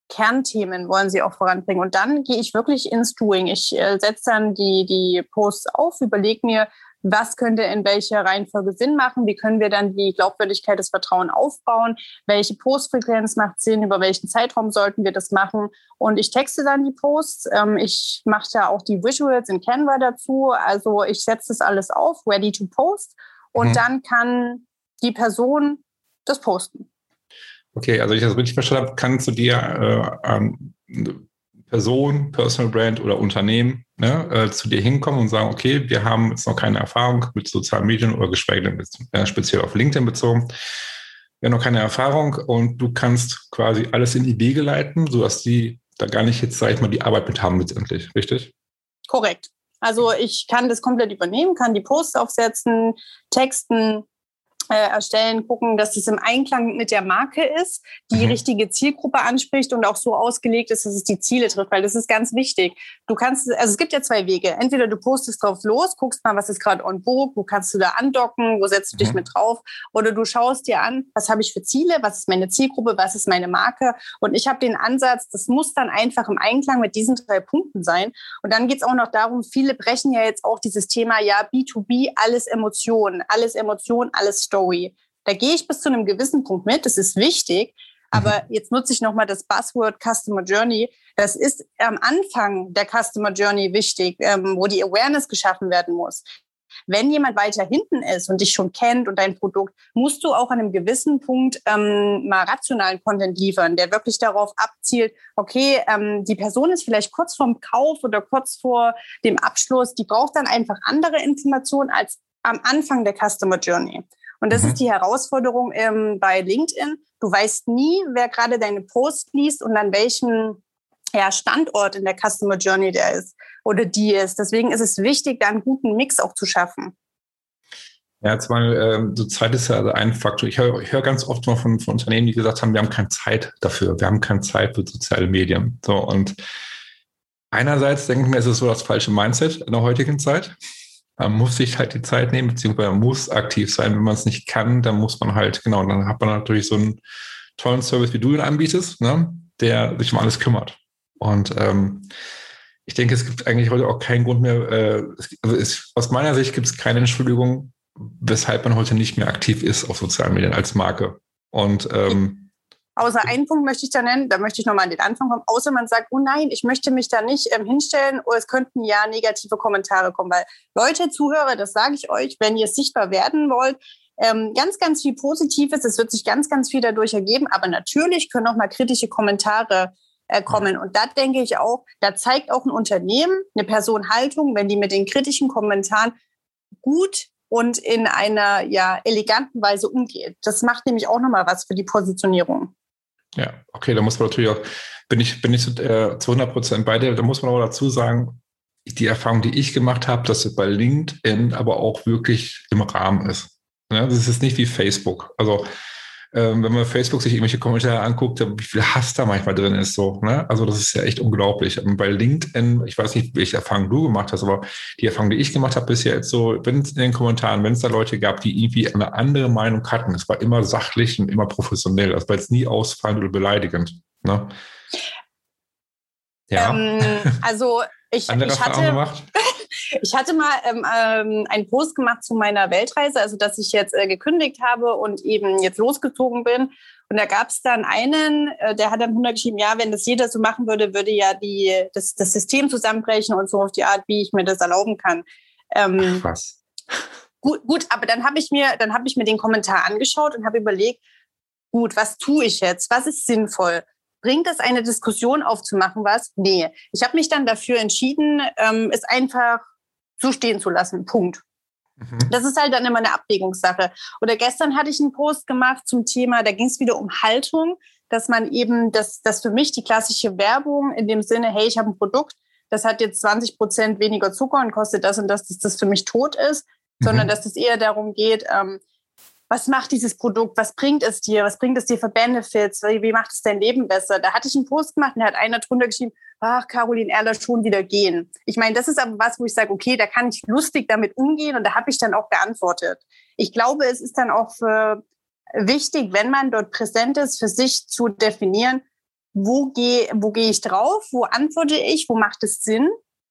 Speaker 2: Kernthemen wollen sie auch voranbringen. Und dann gehe ich wirklich ins Doing. Ich äh, setze dann die, die Posts auf, überlege mir, was könnte in welcher Reihenfolge Sinn machen, wie können wir dann die Glaubwürdigkeit des Vertrauens aufbauen, welche Postfrequenz macht Sinn, über welchen Zeitraum sollten wir das machen. Und ich texte dann die Posts. Ähm, ich mache da auch die Visuals in Canva dazu. Also ich setze das alles auf, ready to post. Und mhm. dann kann die Person das posten.
Speaker 1: Okay, also ich das richtig verstanden habe, kann zu dir äh, ähm, Person, Personal Brand oder Unternehmen ne, äh, zu dir hinkommen und sagen, okay, wir haben jetzt noch keine Erfahrung mit sozialen Medien oder geschweige denn äh, speziell auf LinkedIn bezogen. Wir haben noch keine Erfahrung und du kannst quasi alles in die Wege leiten, sodass die da gar nicht jetzt, sag ich mal, die Arbeit mit haben letztendlich, richtig?
Speaker 2: Korrekt. Also ich kann das komplett übernehmen, kann die Posts aufsetzen, texten, äh, erstellen, gucken, dass es im Einklang mit der Marke ist, die mhm. richtige Zielgruppe anspricht und auch so ausgelegt ist, dass es die Ziele trifft, weil das ist ganz wichtig. Du kannst, also es gibt ja zwei Wege. Entweder du postest drauf los, guckst mal, was ist gerade on book, wo kannst du da andocken, wo setzt du mhm. dich mit drauf, oder du schaust dir an, was habe ich für Ziele, was ist meine Zielgruppe, was ist meine Marke. Und ich habe den Ansatz, das muss dann einfach im Einklang mit diesen drei Punkten sein. Und dann geht es auch noch darum, viele brechen ja jetzt auch dieses Thema, ja, B2B, alles Emotionen, alles Emotionen, alles Story. Story. Da gehe ich bis zu einem gewissen Punkt mit, das ist wichtig. Aber mhm. jetzt nutze ich nochmal das Buzzword Customer Journey. Das ist am Anfang der Customer Journey wichtig, ähm, wo die Awareness geschaffen werden muss. Wenn jemand weiter hinten ist und dich schon kennt und dein Produkt, musst du auch an einem gewissen Punkt ähm, mal rationalen Content liefern, der wirklich darauf abzielt, okay, ähm, die Person ist vielleicht kurz vorm Kauf oder kurz vor dem Abschluss, die braucht dann einfach andere Informationen als am Anfang der Customer Journey. Und das mhm. ist die Herausforderung ähm, bei LinkedIn. Du weißt nie, wer gerade deine Post liest und an welchem ja, Standort in der Customer Journey der ist oder die ist. Deswegen ist es wichtig, da einen guten Mix auch zu schaffen.
Speaker 1: Ja, jetzt mal, ähm, so Zeit ist ja also ein Faktor. Ich höre hör ganz oft mal von, von Unternehmen, die gesagt haben, wir haben keine Zeit dafür. Wir haben keine Zeit für soziale Medien. So, und einerseits denke ich mir, ist es so das falsche Mindset in der heutigen Zeit man muss sich halt die Zeit nehmen, beziehungsweise man muss aktiv sein. Wenn man es nicht kann, dann muss man halt, genau, dann hat man natürlich so einen tollen Service, wie du ihn anbietest, ne, der sich um alles kümmert. Und ähm, ich denke, es gibt eigentlich heute auch keinen Grund mehr, äh, also es, aus meiner Sicht gibt es keine Entschuldigung, weshalb man heute nicht mehr aktiv ist auf sozialen Medien als Marke. Und ähm,
Speaker 2: Außer einen Punkt möchte ich da nennen, da möchte ich nochmal an den Anfang kommen, außer man sagt, oh nein, ich möchte mich da nicht ähm, hinstellen oder es könnten ja negative Kommentare kommen, weil Leute, Zuhörer, das sage ich euch, wenn ihr sichtbar werden wollt, ähm, ganz, ganz viel Positives, es wird sich ganz, ganz viel dadurch ergeben, aber natürlich können auch mal kritische Kommentare äh, kommen. Und da denke ich auch, da zeigt auch ein Unternehmen, eine Person Haltung, wenn die mit den kritischen Kommentaren gut und in einer ja, eleganten Weise umgeht. Das macht nämlich auch nochmal was für die Positionierung.
Speaker 1: Ja, okay, da muss man natürlich auch, bin ich, bin ich zu, äh, zu 100 Prozent bei dir, da muss man aber dazu sagen, die Erfahrung, die ich gemacht habe, dass es bei LinkedIn aber auch wirklich im Rahmen ist. Ja, das ist nicht wie Facebook. Also ähm, wenn man Facebook sich irgendwelche Kommentare anguckt, wie viel Hass da manchmal drin ist. So, ne? Also das ist ja echt unglaublich. Und bei LinkedIn, ich weiß nicht, welche Erfahrung du gemacht hast, aber die Erfahrung, die ich gemacht habe bisher jetzt so, wenn es in den Kommentaren, wenn es da Leute gab, die irgendwie eine andere Meinung hatten, es war immer sachlich und immer professionell. Das war jetzt nie ausfallend oder beleidigend. Ne?
Speaker 2: Ja. Ähm, also ich,
Speaker 1: Andere
Speaker 2: ich hatte,
Speaker 1: gemacht? *laughs*
Speaker 2: ich hatte mal ähm, ähm, einen Post gemacht zu meiner Weltreise, also dass ich jetzt äh, gekündigt habe und eben jetzt losgezogen bin. Und da gab es dann einen, äh, der hat dann runtergeschrieben, ja, wenn das jeder so machen würde, würde ja die, das, das System zusammenbrechen und so auf die Art, wie ich mir das erlauben kann.
Speaker 1: Ähm, Ach, was?
Speaker 2: Gut, gut, aber dann habe ich mir, dann habe ich mir den Kommentar angeschaut und habe überlegt, gut, was tue ich jetzt? Was ist sinnvoll? Bringt es eine Diskussion aufzumachen, was? Nee. Ich habe mich dann dafür entschieden, ähm, es einfach so stehen zu lassen. Punkt. Mhm. Das ist halt dann immer eine Abwägungssache. Oder gestern hatte ich einen Post gemacht zum Thema, da ging es wieder um Haltung, dass man eben, das, das für mich die klassische Werbung in dem Sinne, hey, ich habe ein Produkt, das hat jetzt 20 Prozent weniger Zucker und kostet das und das, dass das für mich tot ist, mhm. sondern dass es eher darum geht, ähm, was macht dieses Produkt, was bringt es dir, was bringt es dir für Benefits, wie macht es dein Leben besser. Da hatte ich einen Post gemacht und da hat einer drunter geschrieben, ach, Caroline Erler, schon wieder gehen. Ich meine, das ist aber was, wo ich sage, okay, da kann ich lustig damit umgehen und da habe ich dann auch geantwortet. Ich glaube, es ist dann auch wichtig, wenn man dort präsent ist, für sich zu definieren, wo gehe wo geh ich drauf, wo antworte ich, wo macht es Sinn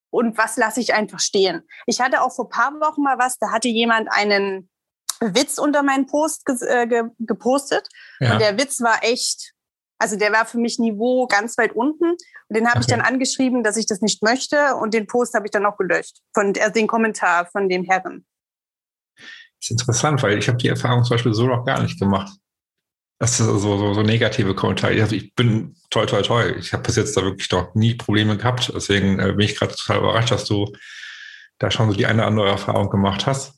Speaker 2: und was lasse ich einfach stehen. Ich hatte auch vor paar Wochen mal was, da hatte jemand einen Witz unter meinen Post äh, ge gepostet. Ja. Und der Witz war echt, also der war für mich Niveau ganz weit unten. Und den habe okay. ich dann angeschrieben, dass ich das nicht möchte. Und den Post habe ich dann auch gelöscht. Von äh, den Kommentar von dem Herren.
Speaker 1: Das ist interessant, weil ich habe die Erfahrung zum Beispiel so noch gar nicht gemacht. Das ist so, so, so negative Kommentare. Also ich bin toll, toll, toll. Ich habe bis jetzt da wirklich noch nie Probleme gehabt. Deswegen äh, bin ich gerade total überrascht, dass du da schon so die eine oder andere Erfahrung gemacht hast.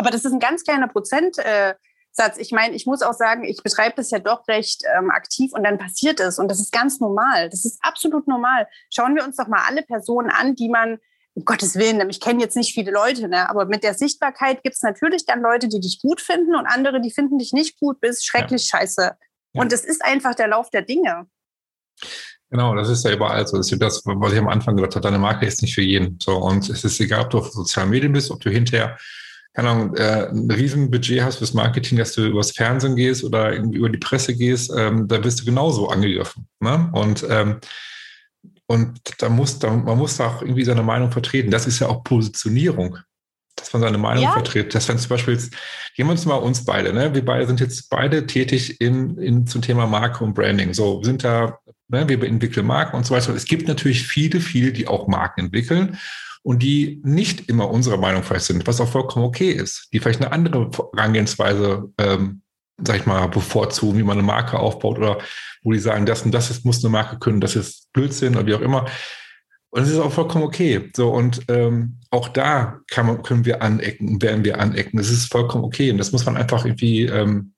Speaker 2: Aber das ist ein ganz kleiner Prozentsatz. Ich meine, ich muss auch sagen, ich betreibe das ja doch recht ähm, aktiv und dann passiert es. Und das ist ganz normal. Das ist absolut normal. Schauen wir uns doch mal alle Personen an, die man, um Gottes Willen, ich kenne jetzt nicht viele Leute, ne? aber mit der Sichtbarkeit gibt es natürlich dann Leute, die dich gut finden und andere, die finden dich nicht gut, bist schrecklich ja. scheiße. Ja. Und das ist einfach der Lauf der Dinge.
Speaker 1: Genau, das ist ja überall so. Das ist das, was ich am Anfang gesagt habe, deine Marke ist nicht für jeden. So, und es ist egal, ob du auf sozialen Medien bist, ob du hinterher keine Ahnung, äh, ein Riesenbudget hast fürs Marketing, dass du übers Fernsehen gehst oder irgendwie über die Presse gehst, ähm, da bist du genauso angegriffen. Ne? Und, ähm, und da muss, da, man muss da auch irgendwie seine Meinung vertreten. Das ist ja auch Positionierung, dass man seine Meinung ja. vertritt. Dass wenn zum Beispiel jetzt, gehen wir uns mal uns beide, ne? wir beide sind jetzt beide tätig in, in, zum Thema Marke und Branding. So, wir sind da, ne? wir entwickeln Marken und so weiter. Es gibt natürlich viele, viele, die auch Marken entwickeln und die nicht immer unserer Meinung vielleicht sind, was auch vollkommen okay ist, die vielleicht eine andere Herangehensweise, ähm, sag ich mal, bevorzugen, wie man eine Marke aufbaut oder wo die sagen, das und das ist, muss eine Marke können, das ist Blödsinn oder wie auch immer. Und es ist auch vollkommen okay. So, und ähm, auch da kann man, können wir anecken, werden wir anecken. Das ist vollkommen okay. Und das muss man einfach irgendwie ähm,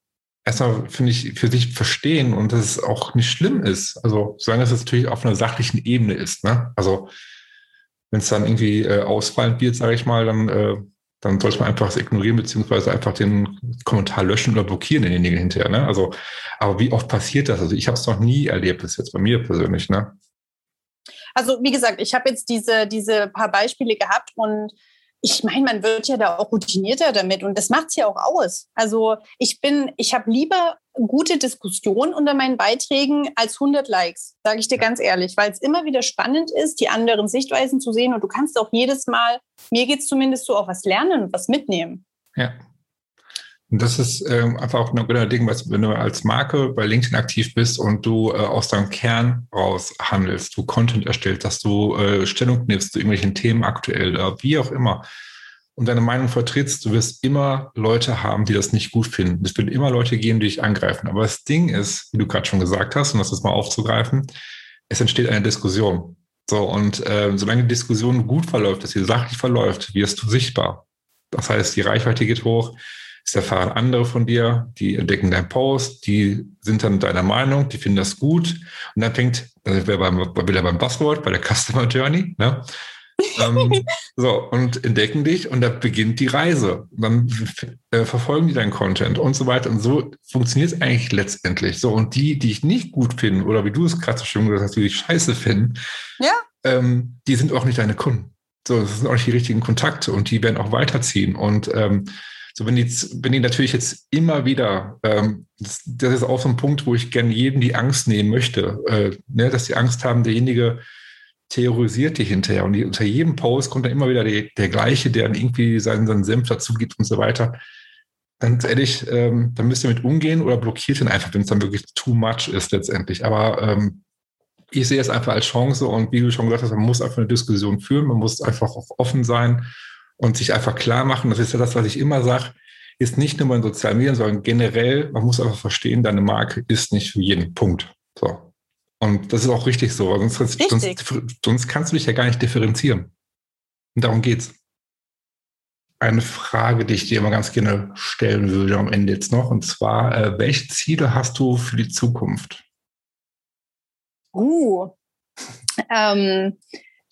Speaker 1: erstmal, finde ich, für sich verstehen und dass es auch nicht schlimm ist. Also, solange es natürlich auf einer sachlichen Ebene ist. Ne? Also, wenn es dann irgendwie äh, ausfallend wird, sage ich mal, dann, äh, dann sollte man einfach es ignorieren, beziehungsweise einfach den Kommentar löschen oder blockieren denjenigen hinterher. Ne? Also, aber wie oft passiert das? Also ich habe es noch nie erlebt, bis jetzt bei mir persönlich. Ne?
Speaker 2: Also wie gesagt, ich habe jetzt diese, diese paar Beispiele gehabt und ich meine, man wird ja da auch routinierter damit und das macht es ja auch aus. Also ich bin, ich habe lieber gute Diskussion unter meinen Beiträgen als 100 Likes, sage ich dir ganz ehrlich, weil es immer wieder spannend ist, die anderen Sichtweisen zu sehen und du kannst auch jedes Mal, mir geht es zumindest so, auch was lernen und was mitnehmen.
Speaker 1: Ja. Und das ist ähm, einfach auch ein guter Ding, was, wenn du als Marke bei LinkedIn aktiv bist und du äh, aus deinem Kern raus handelst, du Content erstellst, dass du äh, Stellung nimmst zu irgendwelchen Themen aktuell, äh, wie auch immer, und deine Meinung vertrittst, du wirst immer Leute haben, die das nicht gut finden. Es wird immer Leute geben, die dich angreifen. Aber das Ding ist, wie du gerade schon gesagt hast, um das jetzt mal aufzugreifen, es entsteht eine Diskussion. So, und äh, solange die Diskussion gut verläuft, dass sie sachlich verläuft, wirst du sichtbar. Das heißt, die Reichweite geht hoch, es erfahren andere von dir, die entdecken deinen Post, die sind dann deiner Meinung, die finden das gut. Und dann fängt, sind wir beim, wieder beim Buzzword, bei der Customer Journey, ne? Ähm, *laughs* so, und entdecken dich und da beginnt die Reise. Dann äh, verfolgen die deinen Content und so weiter. Und so funktioniert es eigentlich letztendlich. So, und die, die ich nicht gut finde, oder wie du es gerade so schön gesagt hast, die ich scheiße finden, ja. ähm, die sind auch nicht deine Kunden. So, das sind auch nicht die richtigen Kontakte und die werden auch weiterziehen. Und ähm, so, wenn die, wenn die natürlich jetzt immer wieder, ähm, das, das, ist auch so ein Punkt, wo ich gerne jedem die Angst nehmen möchte, äh, ne, dass die Angst haben, derjenige terrorisiert dich hinterher. Und die, unter jedem Post kommt dann immer wieder die, der gleiche, der dann irgendwie seinen, seinen Senf dazu gibt und so weiter. Ganz ehrlich, ähm, dann müsst ihr mit umgehen oder blockiert ihn einfach, wenn es dann wirklich too much ist letztendlich. Aber ähm, ich sehe es einfach als Chance und wie du schon gesagt hast, man muss einfach eine Diskussion führen, man muss einfach auch offen sein und sich einfach klar machen, das ist ja das, was ich immer sage, ist nicht nur bei den sozialen Medien, sondern generell, man muss einfach verstehen, deine Marke ist nicht für jeden Punkt. So. Und das ist auch richtig so, sonst, sonst, sonst kannst du dich ja gar nicht differenzieren. Und darum geht's. Eine Frage, die ich dir immer ganz gerne stellen würde am Ende jetzt noch, und zwar, äh, welche Ziele hast du für die Zukunft?
Speaker 2: Uh, ähm,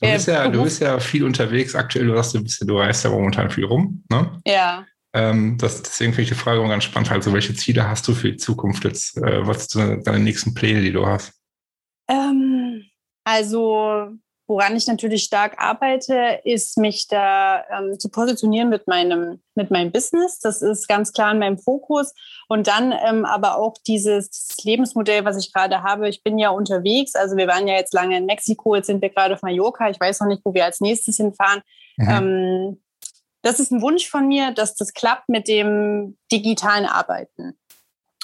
Speaker 1: Du bist, ja, du bist ja viel unterwegs aktuell, du sagst, du, bist, du reist ja momentan viel rum. Ne?
Speaker 2: Ja.
Speaker 1: Ähm, das, deswegen finde ich die Frage ganz spannend. Also, welche Ziele hast du für die Zukunft jetzt? Äh, was sind deine nächsten Pläne, die du hast?
Speaker 2: Ähm, also, Woran ich natürlich stark arbeite, ist mich da ähm, zu positionieren mit meinem, mit meinem Business. Das ist ganz klar in meinem Fokus. Und dann ähm, aber auch dieses Lebensmodell, was ich gerade habe. Ich bin ja unterwegs. Also wir waren ja jetzt lange in Mexiko, jetzt sind wir gerade auf Mallorca. Ich weiß noch nicht, wo wir als nächstes hinfahren. Mhm. Ähm, das ist ein Wunsch von mir, dass das klappt mit dem digitalen Arbeiten.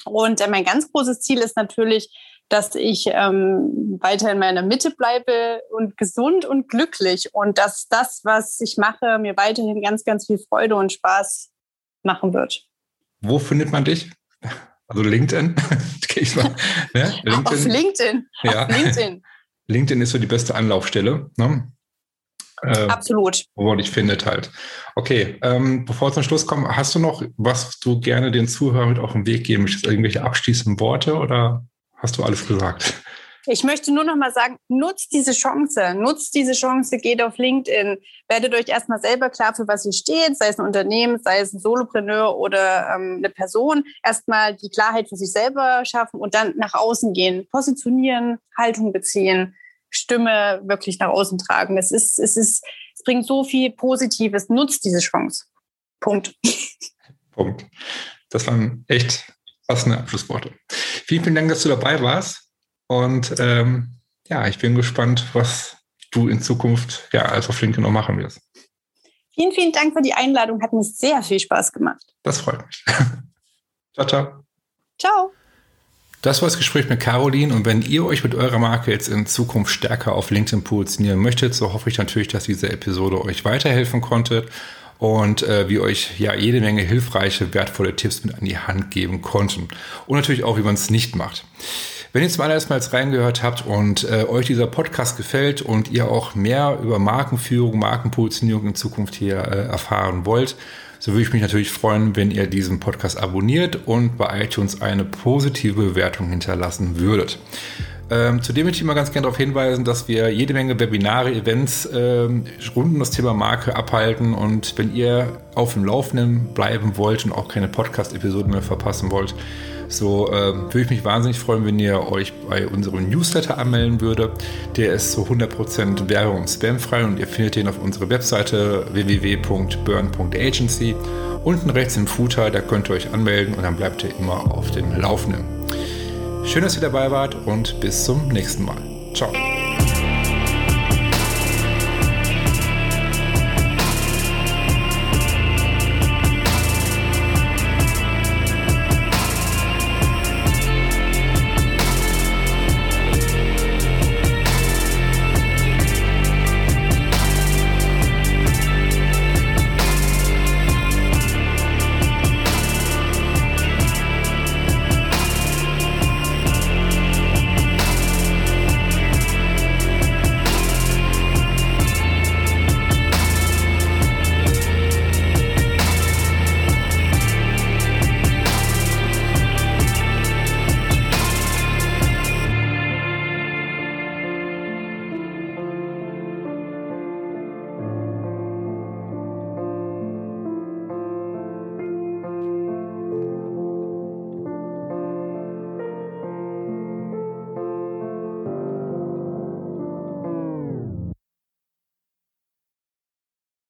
Speaker 2: Und äh, mein ganz großes Ziel ist natürlich, dass ich ähm, weiter in meiner Mitte bleibe und gesund und glücklich und dass das, was ich mache, mir weiterhin ganz, ganz viel Freude und Spaß machen wird.
Speaker 1: Wo findet man dich? Also LinkedIn? *laughs*
Speaker 2: ich mal, ne? *laughs* LinkedIn. Auf LinkedIn.
Speaker 1: Ja. Auf LinkedIn. *laughs* LinkedIn ist so die beste Anlaufstelle. Ne?
Speaker 2: Äh, Absolut.
Speaker 1: Wo man dich findet halt. Okay, ähm, bevor wir zum Schluss kommen, hast du noch, was du gerne den Zuhörern mit auf den Weg geben möchtest? Irgendwelche abschließenden Worte oder hast du alles gesagt.
Speaker 2: Ich möchte nur noch mal sagen, nutzt diese Chance, nutzt diese Chance, geht auf LinkedIn, werdet euch erstmal selber klar, für was ihr steht, sei es ein Unternehmen, sei es ein Solopreneur oder ähm, eine Person. Erstmal die Klarheit für sich selber schaffen und dann nach außen gehen, positionieren, Haltung beziehen, Stimme wirklich nach außen tragen. Es ist, es ist, es bringt so viel Positives. Nutzt diese Chance. Punkt. *laughs*
Speaker 1: Punkt. Das waren echt passende Abschlussworte. Vielen, vielen Dank, dass du dabei warst. Und ähm, ja, ich bin gespannt, was du in Zukunft ja als auf LinkedIn noch machen wirst.
Speaker 2: Vielen, vielen Dank für die Einladung. Hat mir sehr viel Spaß gemacht.
Speaker 1: Das freut mich. *laughs* ciao, ciao.
Speaker 2: Ciao.
Speaker 1: Das war das Gespräch mit Caroline und wenn ihr euch mit eurer Marke jetzt in Zukunft stärker auf LinkedIn positionieren möchtet, so hoffe ich natürlich, dass diese Episode euch weiterhelfen konnte und äh, wir euch ja jede Menge hilfreiche, wertvolle Tipps mit an die Hand geben konnten. Und natürlich auch, wie man es nicht macht. Wenn ihr zum allerersten Mal jetzt reingehört habt und äh, euch dieser Podcast gefällt und ihr auch mehr über Markenführung, Markenpositionierung in Zukunft hier äh, erfahren wollt, so würde ich mich natürlich freuen, wenn ihr diesen Podcast abonniert und bei iTunes eine positive Bewertung hinterlassen würdet. Ähm, zudem möchte ich mal ganz gerne darauf hinweisen, dass wir jede Menge Webinare, Events ähm, rund um das Thema Marke abhalten. Und wenn ihr auf dem Laufenden bleiben wollt und auch keine Podcast-Episoden mehr verpassen wollt, so äh, würde ich mich wahnsinnig freuen, wenn ihr euch bei unserem Newsletter anmelden würde. Der ist zu 100% Werbung und Spamfrei und ihr findet den auf unserer Webseite www.burn.agency. Unten rechts im Footer, da könnt ihr euch anmelden und dann bleibt ihr immer auf dem Laufenden. Schön, dass ihr dabei wart und bis zum nächsten Mal. Ciao.